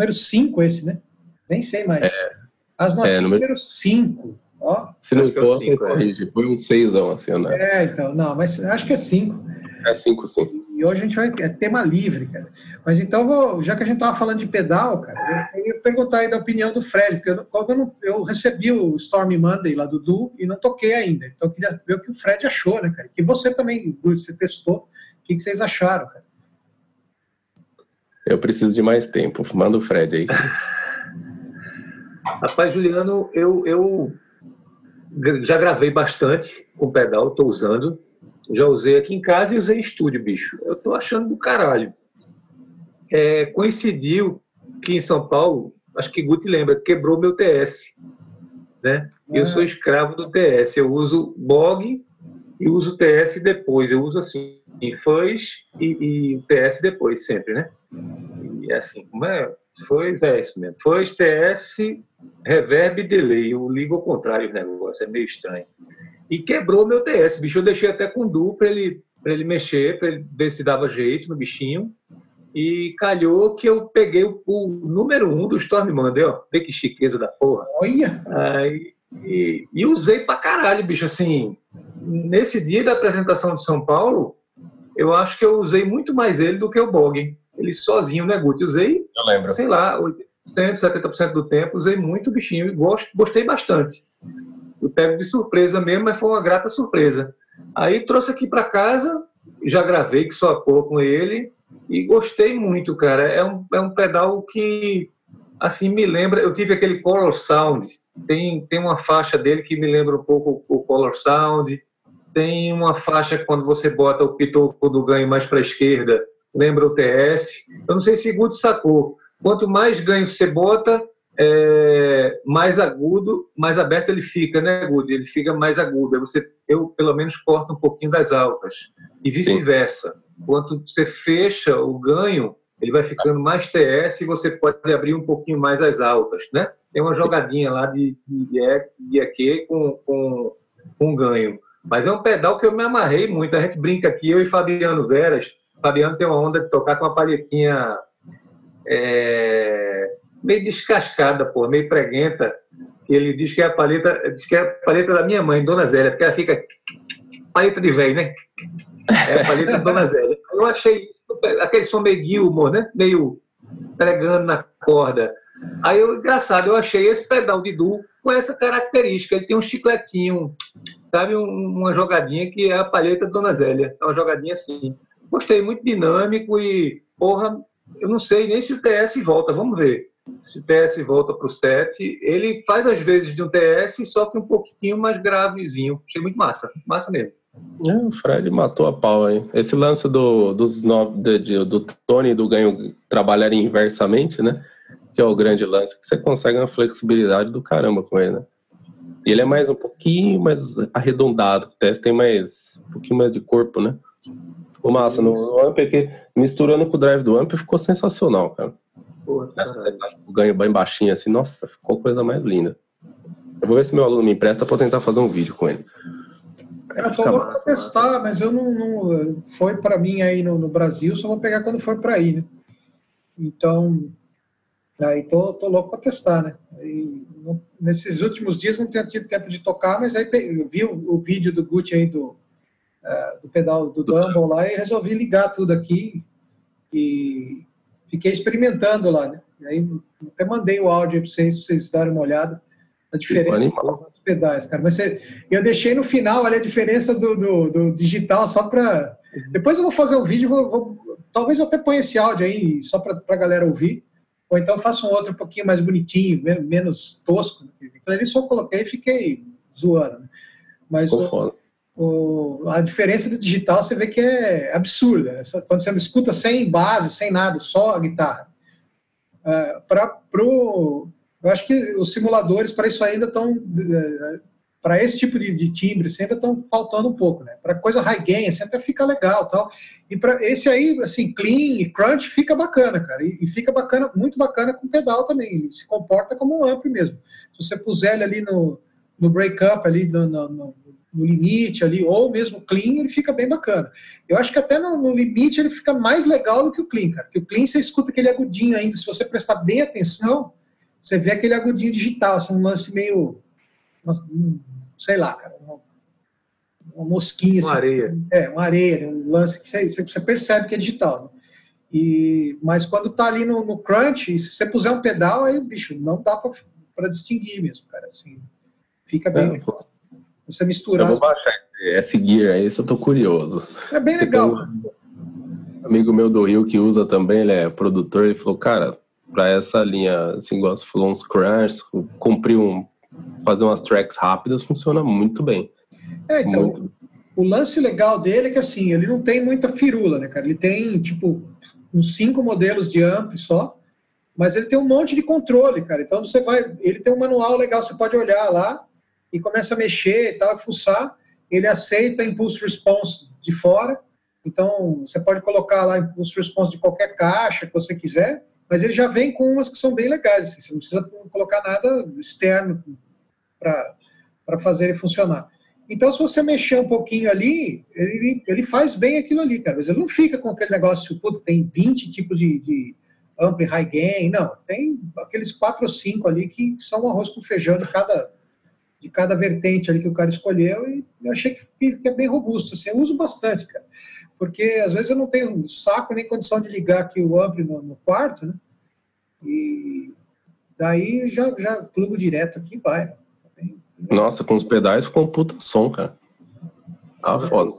número 5 esse, né? Nem sei mais. É. As notinhas é, número 5. Ó. Se não for, você corrige. Foi um 6 assim, né? É, então, não, mas acho que é 5. É 5, sim. E hoje a gente vai. É tema livre, cara. Mas então, vou, já que a gente estava falando de pedal, cara, eu queria perguntar aí da opinião do Fred, porque eu, eu, não, eu recebi o Storm Monday lá do Du e não toquei ainda. Então, eu queria ver o que o Fred achou, né, cara? Que você também, você testou. O que, que vocês acharam, cara? Eu preciso de mais tempo. Manda o Fred aí. Rapaz, Juliano, eu, eu já gravei bastante com pedal, estou usando. Já usei aqui em casa e usei em estúdio, bicho. Eu estou achando do caralho. É, coincidiu que em São Paulo, acho que Guti lembra, quebrou meu TS. Né? Eu sou escravo do TS. Eu uso BOG e uso TS depois. Eu uso assim, fãs e, e TS depois, sempre, né? E assim, como é? Foi, é isso mesmo. Foi TS, reverb e delay. Eu ligo ao contrário o negócio, é meio estranho. E quebrou meu TS, bicho. Eu deixei até com Du para ele, pra ele mexer, para ele ver se dava jeito no bichinho. E calhou que eu peguei o, o número um do Storm Monday, ó. Vê que chiqueza da porra. Olha! Aí, e, e usei pra caralho, bicho. Assim, nesse dia da apresentação de São Paulo, eu acho que eu usei muito mais ele do que o Bog. Ele sozinho, né, Guti? Usei, eu lembro. sei lá, 80%, 70% do tempo, usei muito bichinho e gosto, gostei bastante eu pego de surpresa mesmo, mas foi uma grata surpresa. Aí trouxe aqui para casa, já gravei que só a com ele e gostei muito, cara. É um, é um pedal que, assim, me lembra. Eu tive aquele Color Sound, tem, tem uma faixa dele que me lembra um pouco o Color Sound. Tem uma faixa quando você bota o pitoco do ganho mais para a esquerda, lembra o TS. Eu não sei se o Guto sacou. Quanto mais ganho você bota, é, mais agudo, mais aberto ele fica, né, Gudi? Ele fica mais agudo. Aí você, eu, pelo menos, corto um pouquinho das altas. E vice-versa. Quanto você fecha o ganho, ele vai ficando mais TS e você pode abrir um pouquinho mais as altas, né? Tem uma jogadinha lá de, de, de EQ com, com, com ganho. Mas é um pedal que eu me amarrei muito. A gente brinca aqui, eu e Fabiano Veras. Fabiano tem uma onda de tocar com uma palhetinha é, meio descascada, pô, meio preguenta. Ele diz que é a paleta, diz que é a paleta da minha mãe, Dona Zélia, porque ela fica paleta de velho, né? É a paleta da Dona Zélia. Eu achei aquele som meio Gilmore, né? Meio pregando na corda. Aí, eu, engraçado, eu achei esse pedal de duo com essa característica. Ele tem um chicletinho, sabe? uma jogadinha que é a paleta da Dona Zélia. É uma jogadinha assim. Gostei, muito dinâmico e, porra, eu não sei nem se o TS volta, vamos ver se o TS volta para o 7, ele faz às vezes de um TS, só que um pouquinho mais gravezinho. Achei muito massa, massa mesmo. É, o Fred matou a pau aí. Esse lance do, dos de, de, do Tony do ganho trabalhar inversamente, né? Que é o grande lance, que você consegue uma flexibilidade do caramba com ele, né? E ele é mais um pouquinho mais arredondado, o TS tem mais um pouquinho mais de corpo, né? Ficou massa. No, no Amp aqui, misturando com o drive do Amp, ficou sensacional, cara. Porra, setagem o ganho bem baixinho assim, nossa, ficou coisa mais linda. Eu vou ver se meu aluno me empresta para tentar fazer um vídeo com ele. Eu tô louco pra testar, mas eu não, não foi para mim aí no, no, Brasil, só vou pegar quando for para aí, né? Então, aí tô, tô louco para testar, né? E, nesses últimos dias não tenho tido tempo de tocar, mas aí eu vi o, o vídeo do Gucci aí do, do pedal do Dumble lá e resolvi ligar tudo aqui e fiquei experimentando lá, né? E aí até mandei o áudio para vocês, para vocês darem uma olhada a diferença dos pedais, cara. Mas você, eu deixei no final ali a diferença do, do, do digital só para. Depois eu vou fazer um vídeo, vou, vou, talvez eu até ponha esse áudio aí só para a galera ouvir. Ou então faço um outro um pouquinho mais bonitinho, menos tosco. Ali só coloquei e fiquei zoando. Né? Mas o, o, a diferença do digital você vê que é absurda. Né? Quando você escuta sem base, sem nada, só a guitarra. Uh, para pro, eu acho que os simuladores para isso ainda estão uh, para esse tipo de, de timbre assim, ainda estão faltando um pouco, né? Para coisa high gain, assim, até fica legal, tal. E para esse aí, assim, clean e crunch fica bacana, cara. E, e, fica bacana, muito bacana com pedal também. Ele se comporta como um amp mesmo. Se você puser ele ali no no break-up ali, no, no, no, limite ali, ou mesmo clean, ele fica bem bacana. Eu acho que até no, no, limite ele fica mais legal do que o clean, cara. Porque o clean você escuta aquele agudinho ainda, se você prestar bem atenção, você vê aquele agudinho digital, assim, um lance meio, sei lá, cara, uma, uma mosquinha. Uma assim, areia. É, uma areia, um lance que você, você percebe que é digital. Né? E, mas quando tá ali no, no crunch, se você puser um pedal, aí, bicho, não dá para distinguir mesmo, cara. Assim, fica bem. É, você misturar. Eu vou baixar esse gear aí, eu tô curioso. É bem legal. Um amigo meu do Rio que usa também, ele é produtor, ele falou, cara, para essa linha, assim, igual você falou, uns crunch, cumprir um. fazer umas tracks rápidas, funciona muito bem. É, então. Muito... O lance legal dele é que assim, ele não tem muita firula, né, cara? Ele tem, tipo, uns cinco modelos de amp só, mas ele tem um monte de controle, cara. Então você vai, ele tem um manual legal, você pode olhar lá e começa a mexer e tal, fuçar. Ele aceita impulse response de fora, então você pode colocar lá impulse response de qualquer caixa que você quiser, mas ele já vem com umas que são bem legais. Assim, você não precisa colocar nada externo para fazer ele funcionar. Então, se você mexer um pouquinho ali, ele, ele faz bem aquilo ali, cara. Mas ele não fica com aquele negócio, puta, tem 20 tipos de, de ampli high gain. Não, tem aqueles quatro ou cinco ali que são um arroz com feijão de cada, de cada vertente ali que o cara escolheu. E eu achei que, que é bem robusto. Assim, eu uso bastante, cara. Porque às vezes eu não tenho saco nem condição de ligar aqui o ampli no, no quarto, né? E daí já, já plugo direto aqui e vai. Nossa, com os pedais um puta som, cara. Ah, foda.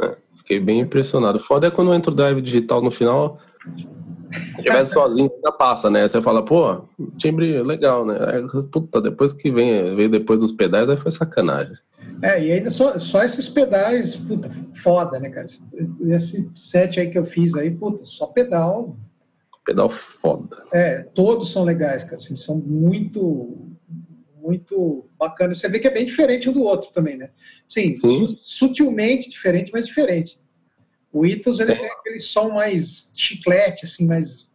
É, fiquei bem impressionado. Foda é quando entra o drive digital no final. Se tivesse sozinho, ainda passa, né? Você fala, pô, timbre legal, né? Aí, puta, depois que vem, veio depois dos pedais, aí foi sacanagem. É, e ainda só, só esses pedais, puta, foda, né, cara? Esse set aí que eu fiz aí, puta, só pedal. Pedal foda. É, todos são legais, cara. Assim, são muito muito bacana. Você vê que é bem diferente um do outro também, né? Sim, Sim. sutilmente diferente, mas diferente. O Itos ele é. tem aquele som mais chiclete, assim, mais.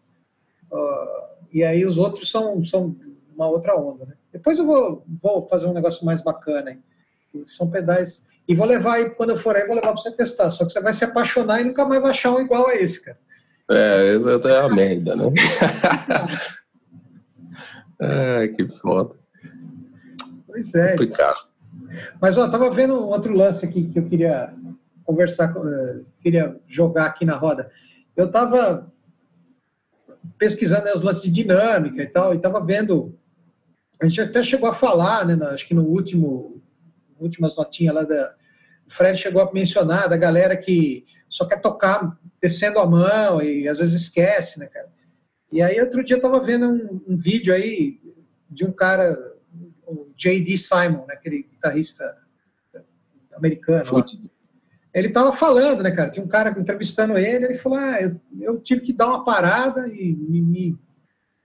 Uh, e aí os outros são, são uma outra onda, né? Depois eu vou, vou fazer um negócio mais bacana, hein? São pedais. E vou levar aí, quando eu for aí, vou levar para você testar. Só que você vai se apaixonar e nunca mais vai achar um igual a esse, cara. É, essa é a merda, né? Ai, que foda. Pois é. Complicado. Mas, ó, tava vendo um outro lance aqui que eu queria conversar, eh, queria jogar aqui na roda. Eu tava pesquisando né, os lances de dinâmica e tal, e tava vendo. A gente até chegou a falar, né, acho que no último, últimas notinhas lá da. O Fred chegou a mencionar da galera que só quer tocar descendo a mão e às vezes esquece, né, cara? E aí, outro dia, eu tava vendo um, um vídeo aí de um cara o J.D. Simon, né, aquele guitarrista americano. Ele estava falando, né, cara? Tinha um cara entrevistando ele, ele falou: ah, eu, eu tive que dar uma parada e me,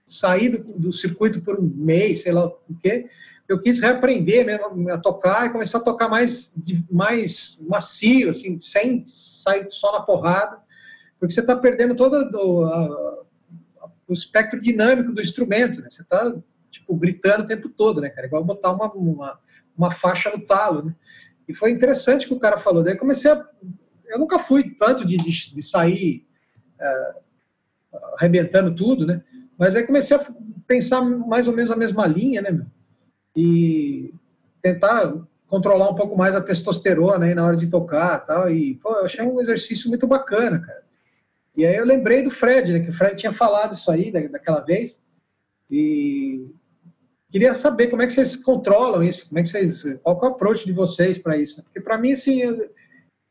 sair do, do, circuito por um mês, sei lá o quê. Eu quis reaprender mesmo a tocar e começar a tocar mais, mais macio, assim, sem sair só na porrada, porque você está perdendo todo a, a, o espectro dinâmico do instrumento, né? Você está tipo, gritando o tempo todo, né, cara? Igual botar uma, uma, uma faixa no talo, né? E foi interessante que o cara falou. Daí comecei a. Eu nunca fui tanto de, de, de sair é, arrebentando tudo, né? Mas aí comecei a pensar mais ou menos a mesma linha, né, meu? E tentar controlar um pouco mais a testosterona aí na hora de tocar tal. E, pô, eu achei um exercício muito bacana, cara. E aí eu lembrei do Fred, né? Que o Fred tinha falado isso aí daquela vez. E Queria saber como é que vocês controlam isso, como é que vocês, qual é o approach de vocês para isso? Porque para mim, assim, é,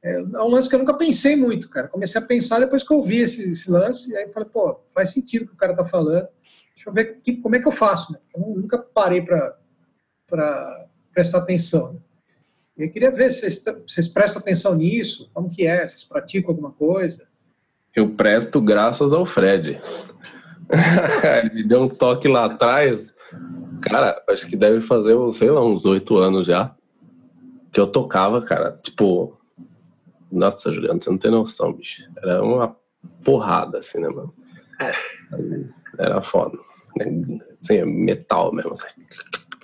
é, um lance que eu nunca pensei muito, cara. Comecei a pensar depois que eu vi esse, esse lance, e aí falei, pô, faz sentido o que o cara tá falando. Deixa eu ver que, como é que eu faço, né? Eu nunca parei para prestar atenção. Né? Eu queria ver se vocês, vocês prestam atenção nisso, como que é, vocês praticam alguma coisa. Eu presto graças ao Fred. Ele me deu um toque lá atrás Cara, acho que deve fazer, sei lá, uns oito anos já. Que eu tocava, cara, tipo. Nossa, Juliano, você não tem noção, bicho. Era uma porrada, assim, né, mano? É. Era foda. Assim, metal mesmo. Assim.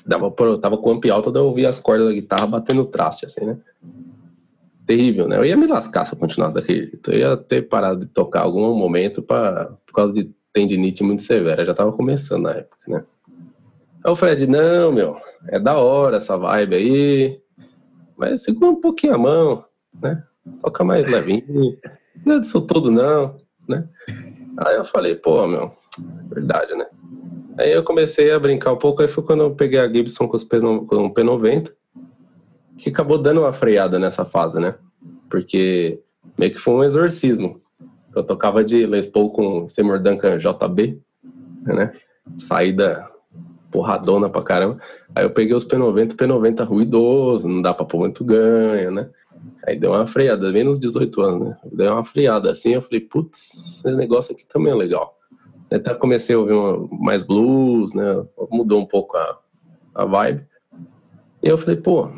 dava por, tava com o amp alto, eu ouvia as cordas da guitarra batendo traste, assim, né? Terrível, né? Eu ia me lascar se eu continuasse daquele jeito. Eu ia ter parado de tocar algum momento pra, por causa de tendinite muito severa. Já tava começando na época, né? Aí o Fred, não, meu, é da hora essa vibe aí, mas segura um pouquinho a mão, né? Toca mais levinho, não é disso tudo não, né? Aí eu falei, pô, meu, verdade, né? Aí eu comecei a brincar um pouco, aí foi quando eu peguei a Gibson com, os com o P90, que acabou dando uma freada nessa fase, né? Porque meio que foi um exorcismo. Eu tocava de Les Paul com Seymour Duncan JB, né? Saída porradona pra caramba. Aí eu peguei os P90, P90 ruidoso, não dá pra pôr muito ganho, né? Aí deu uma freada, menos 18 anos, né? Deu uma freada assim, eu falei, putz, esse negócio aqui também é legal. Até comecei a ouvir uma, mais blues, né? Mudou um pouco a, a vibe. E eu falei, pô,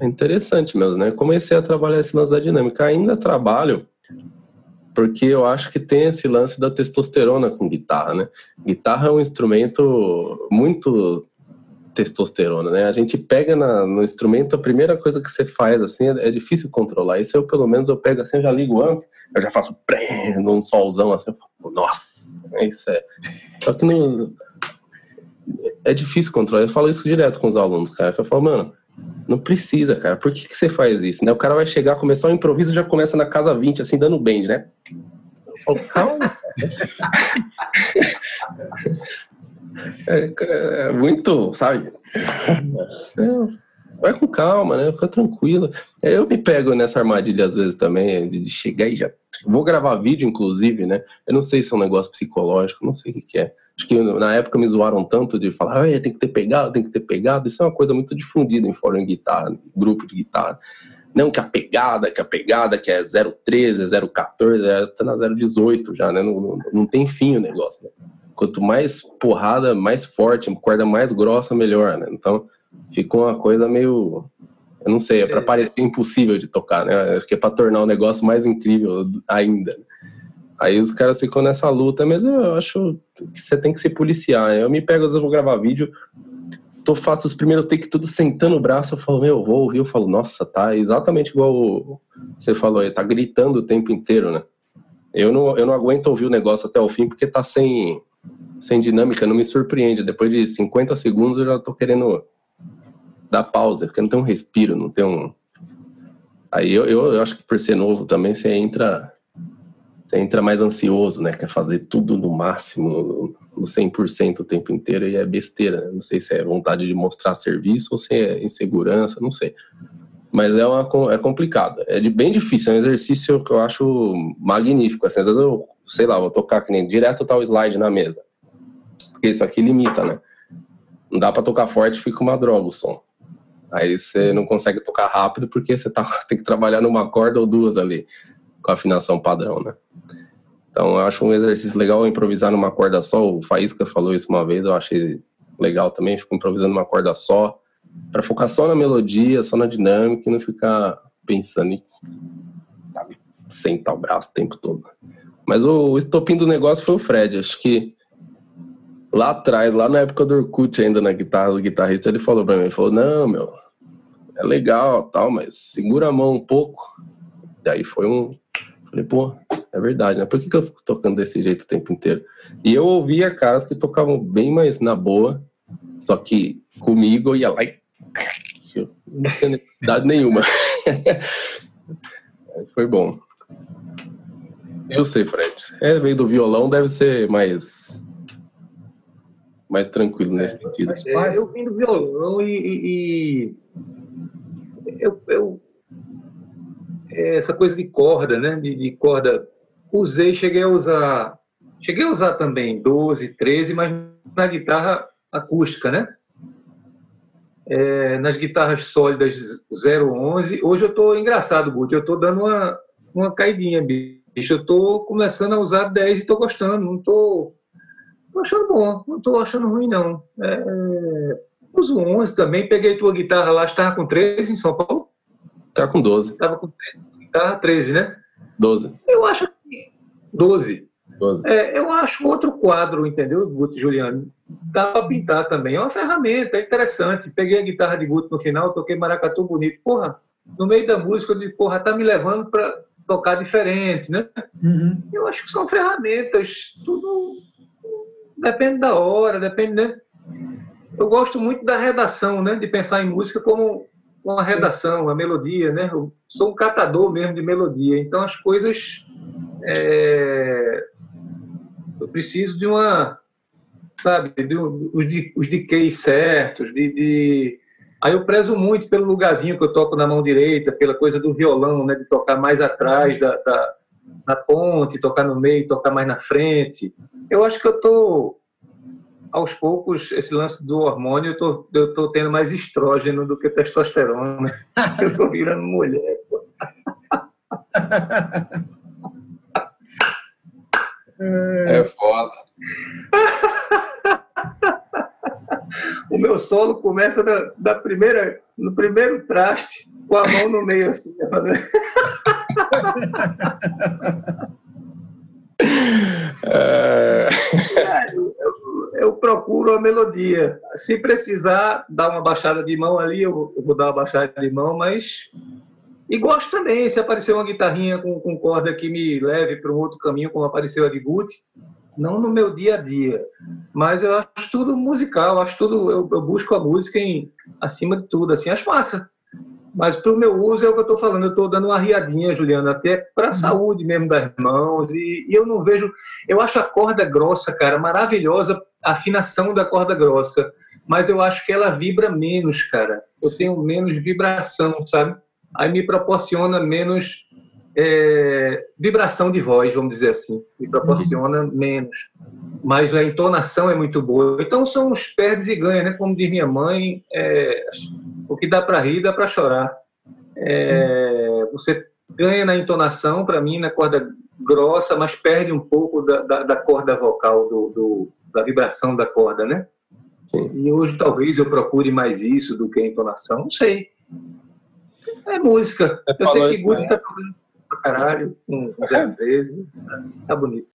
é interessante mesmo, né? Comecei a trabalhar esse lance da dinâmica. Ainda trabalho porque eu acho que tem esse lance da testosterona com guitarra, né? Guitarra é um instrumento muito testosterona, né? A gente pega na, no instrumento, a primeira coisa que você faz, assim, é, é, difícil controlar. Isso eu, pelo menos, eu pego assim, eu já ligo o amp, eu já faço pré, num solzão, assim, eu falo, nossa, isso é... Só que não... É difícil controlar. Eu falo isso direto com os alunos, cara. Eu falo, mano, não precisa, cara. Por que, que você faz isso? Né? O cara vai chegar, começar o um improviso já começa na casa 20, assim, dando bend, né? Falo, calma. é, é, muito, sabe? É, vai com calma, né? Fica tranquilo. Eu me pego nessa armadilha às vezes também, de chegar e já. Vou gravar vídeo, inclusive, né? Eu não sei se é um negócio psicológico, não sei o que, é. Acho que na época me zoaram tanto de falar, ah, tem que ter pegado, tem que ter pegado. Isso é uma coisa muito difundida em fórum de guitarra, grupo de guitarra. Não que a pegada, que a pegada que é 013, é 014, é, tá na 018 já, né? Não, não, não tem fim o negócio, né? Quanto mais porrada, mais forte, corda mais grossa, melhor, né? Então, ficou uma coisa meio. Eu não sei, é para parecer impossível de tocar, né? Acho que é para tornar o negócio mais incrível ainda. Aí os caras ficam nessa luta, mas eu acho que você tem que se policiar. Eu me pego, eu vou gravar vídeo, tô, faço os primeiros takes tudo sentando o braço, eu falo, meu, vou ouvir, eu falo, nossa, tá exatamente igual você falou tá gritando o tempo inteiro, né? Eu não, eu não aguento ouvir o negócio até o fim porque tá sem, sem dinâmica, não me surpreende. Depois de 50 segundos eu já tô querendo dar pausa, porque não tem um respiro, não tem um. Aí eu, eu, eu acho que por ser novo também você entra você entra mais ansioso, né? Quer fazer tudo no máximo, no 100% o tempo inteiro e é besteira. Né? Não sei se é vontade de mostrar serviço ou se é insegurança, não sei. Mas é, uma, é complicado. É de, bem difícil, é um exercício que eu acho magnífico. Assim, às vezes eu, sei lá, vou tocar que nem direto tal slide na mesa. Porque isso aqui limita, né? Não dá para tocar forte, fica uma droga o som. Aí você não consegue tocar rápido porque você tá, tem que trabalhar numa corda ou duas ali, com a afinação padrão, né? Então, eu acho um exercício legal improvisar numa corda só. O Faísca falou isso uma vez, eu achei legal também. Fico improvisando numa corda só, para focar só na melodia, só na dinâmica e não ficar pensando em sabe, sentar o braço o tempo todo. Mas o, estopim do negócio foi o Fred. Acho que lá atrás, lá na época do Orkut, ainda na guitarra, o guitarrista, ele falou para mim, ele falou, não, meu, é legal, tal, mas segura a mão um pouco. E aí foi um... Falei, pô, é verdade, né? Por que, que eu fico tocando desse jeito o tempo inteiro? E eu ouvia caras que tocavam bem mais na boa, só que comigo eu ia lá e. Eu não tinha necessidade nenhuma. Foi bom. Eu sei, Fred. É, veio do violão, deve ser mais. Mais tranquilo nesse é, sentido. É, eu vim do violão e. e, e eu, eu essa coisa de corda, né? De, de, corda usei, cheguei a usar, cheguei a usar também 12, 13, mas na guitarra acústica, né? É, nas guitarras sólidas 011, hoje eu tô engraçado, Guto, eu tô dando uma, uma caidinha, bicho, eu tô começando a usar 10 e tô gostando, não tô achando bom, não tô achando ruim não. É, uso 11 também, peguei tua guitarra lá, estava com 13 em São Paulo? Tá com 12. Estava com 13, guitarra 13, né? 12. Eu acho 12. É, eu acho outro quadro, entendeu, Guto Juliano? Dá para pintar também. É uma ferramenta, é interessante. Peguei a guitarra de Guto no final, toquei maracatu bonito. Porra, no meio da música eu disse, porra, tá me levando para tocar diferente, né? Uhum. Eu acho que são ferramentas, tudo depende da hora, depende, né? Eu gosto muito da redação, né? De pensar em música como uma redação, a melodia, né? Eu sou um catador mesmo de melodia, então as coisas é, eu preciso de uma, sabe, de, os, de, os certos, de, de, Aí eu prezo muito pelo lugarzinho que eu toco na mão direita, pela coisa do violão, né, de tocar mais atrás da, da, da ponte, tocar no meio, tocar mais na frente. Eu acho que eu tô aos poucos, esse lance do hormônio, eu tô, eu tô tendo mais estrógeno do que testosterona. Eu tô virando mulher. É foda. o meu solo começa da, da, primeira, no primeiro traste, com a mão no meio assim. é... eu, procuro a melodia. Se precisar dar uma baixada de mão ali, eu vou dar uma baixada de mão, mas e gosto também, se aparecer uma guitarrinha com, com corda que me leve para um outro caminho, como apareceu a de Gucci, não no meu dia a dia, mas eu acho tudo musical, acho tudo, eu, eu busco a música em, acima de tudo, assim, acho massa. Mas para o meu uso é o que eu estou falando, eu estou dando uma riadinha, Juliana, até para a uhum. saúde mesmo das mãos, e, e, eu não vejo, eu acho a corda grossa, cara, maravilhosa, a afinação da corda grossa, mas eu acho que ela vibra menos, cara, eu tenho menos vibração, sabe? Aí me proporciona menos é, vibração de voz, vamos dizer assim, me proporciona menos. Mas a entonação é muito boa. Então são os perdes e ganha, né? Como diz minha mãe, é, o que dá para rir, dá para chorar. É, você ganha na entonação, para mim, na corda grossa, mas perde um pouco da, da, da corda vocal, do, do, da vibração da corda, né? Sim. E hoje talvez eu procure mais isso do que a entonação, não sei. É música. eu sei que Guto está tocando pra caralho, com 013. Tá bonito.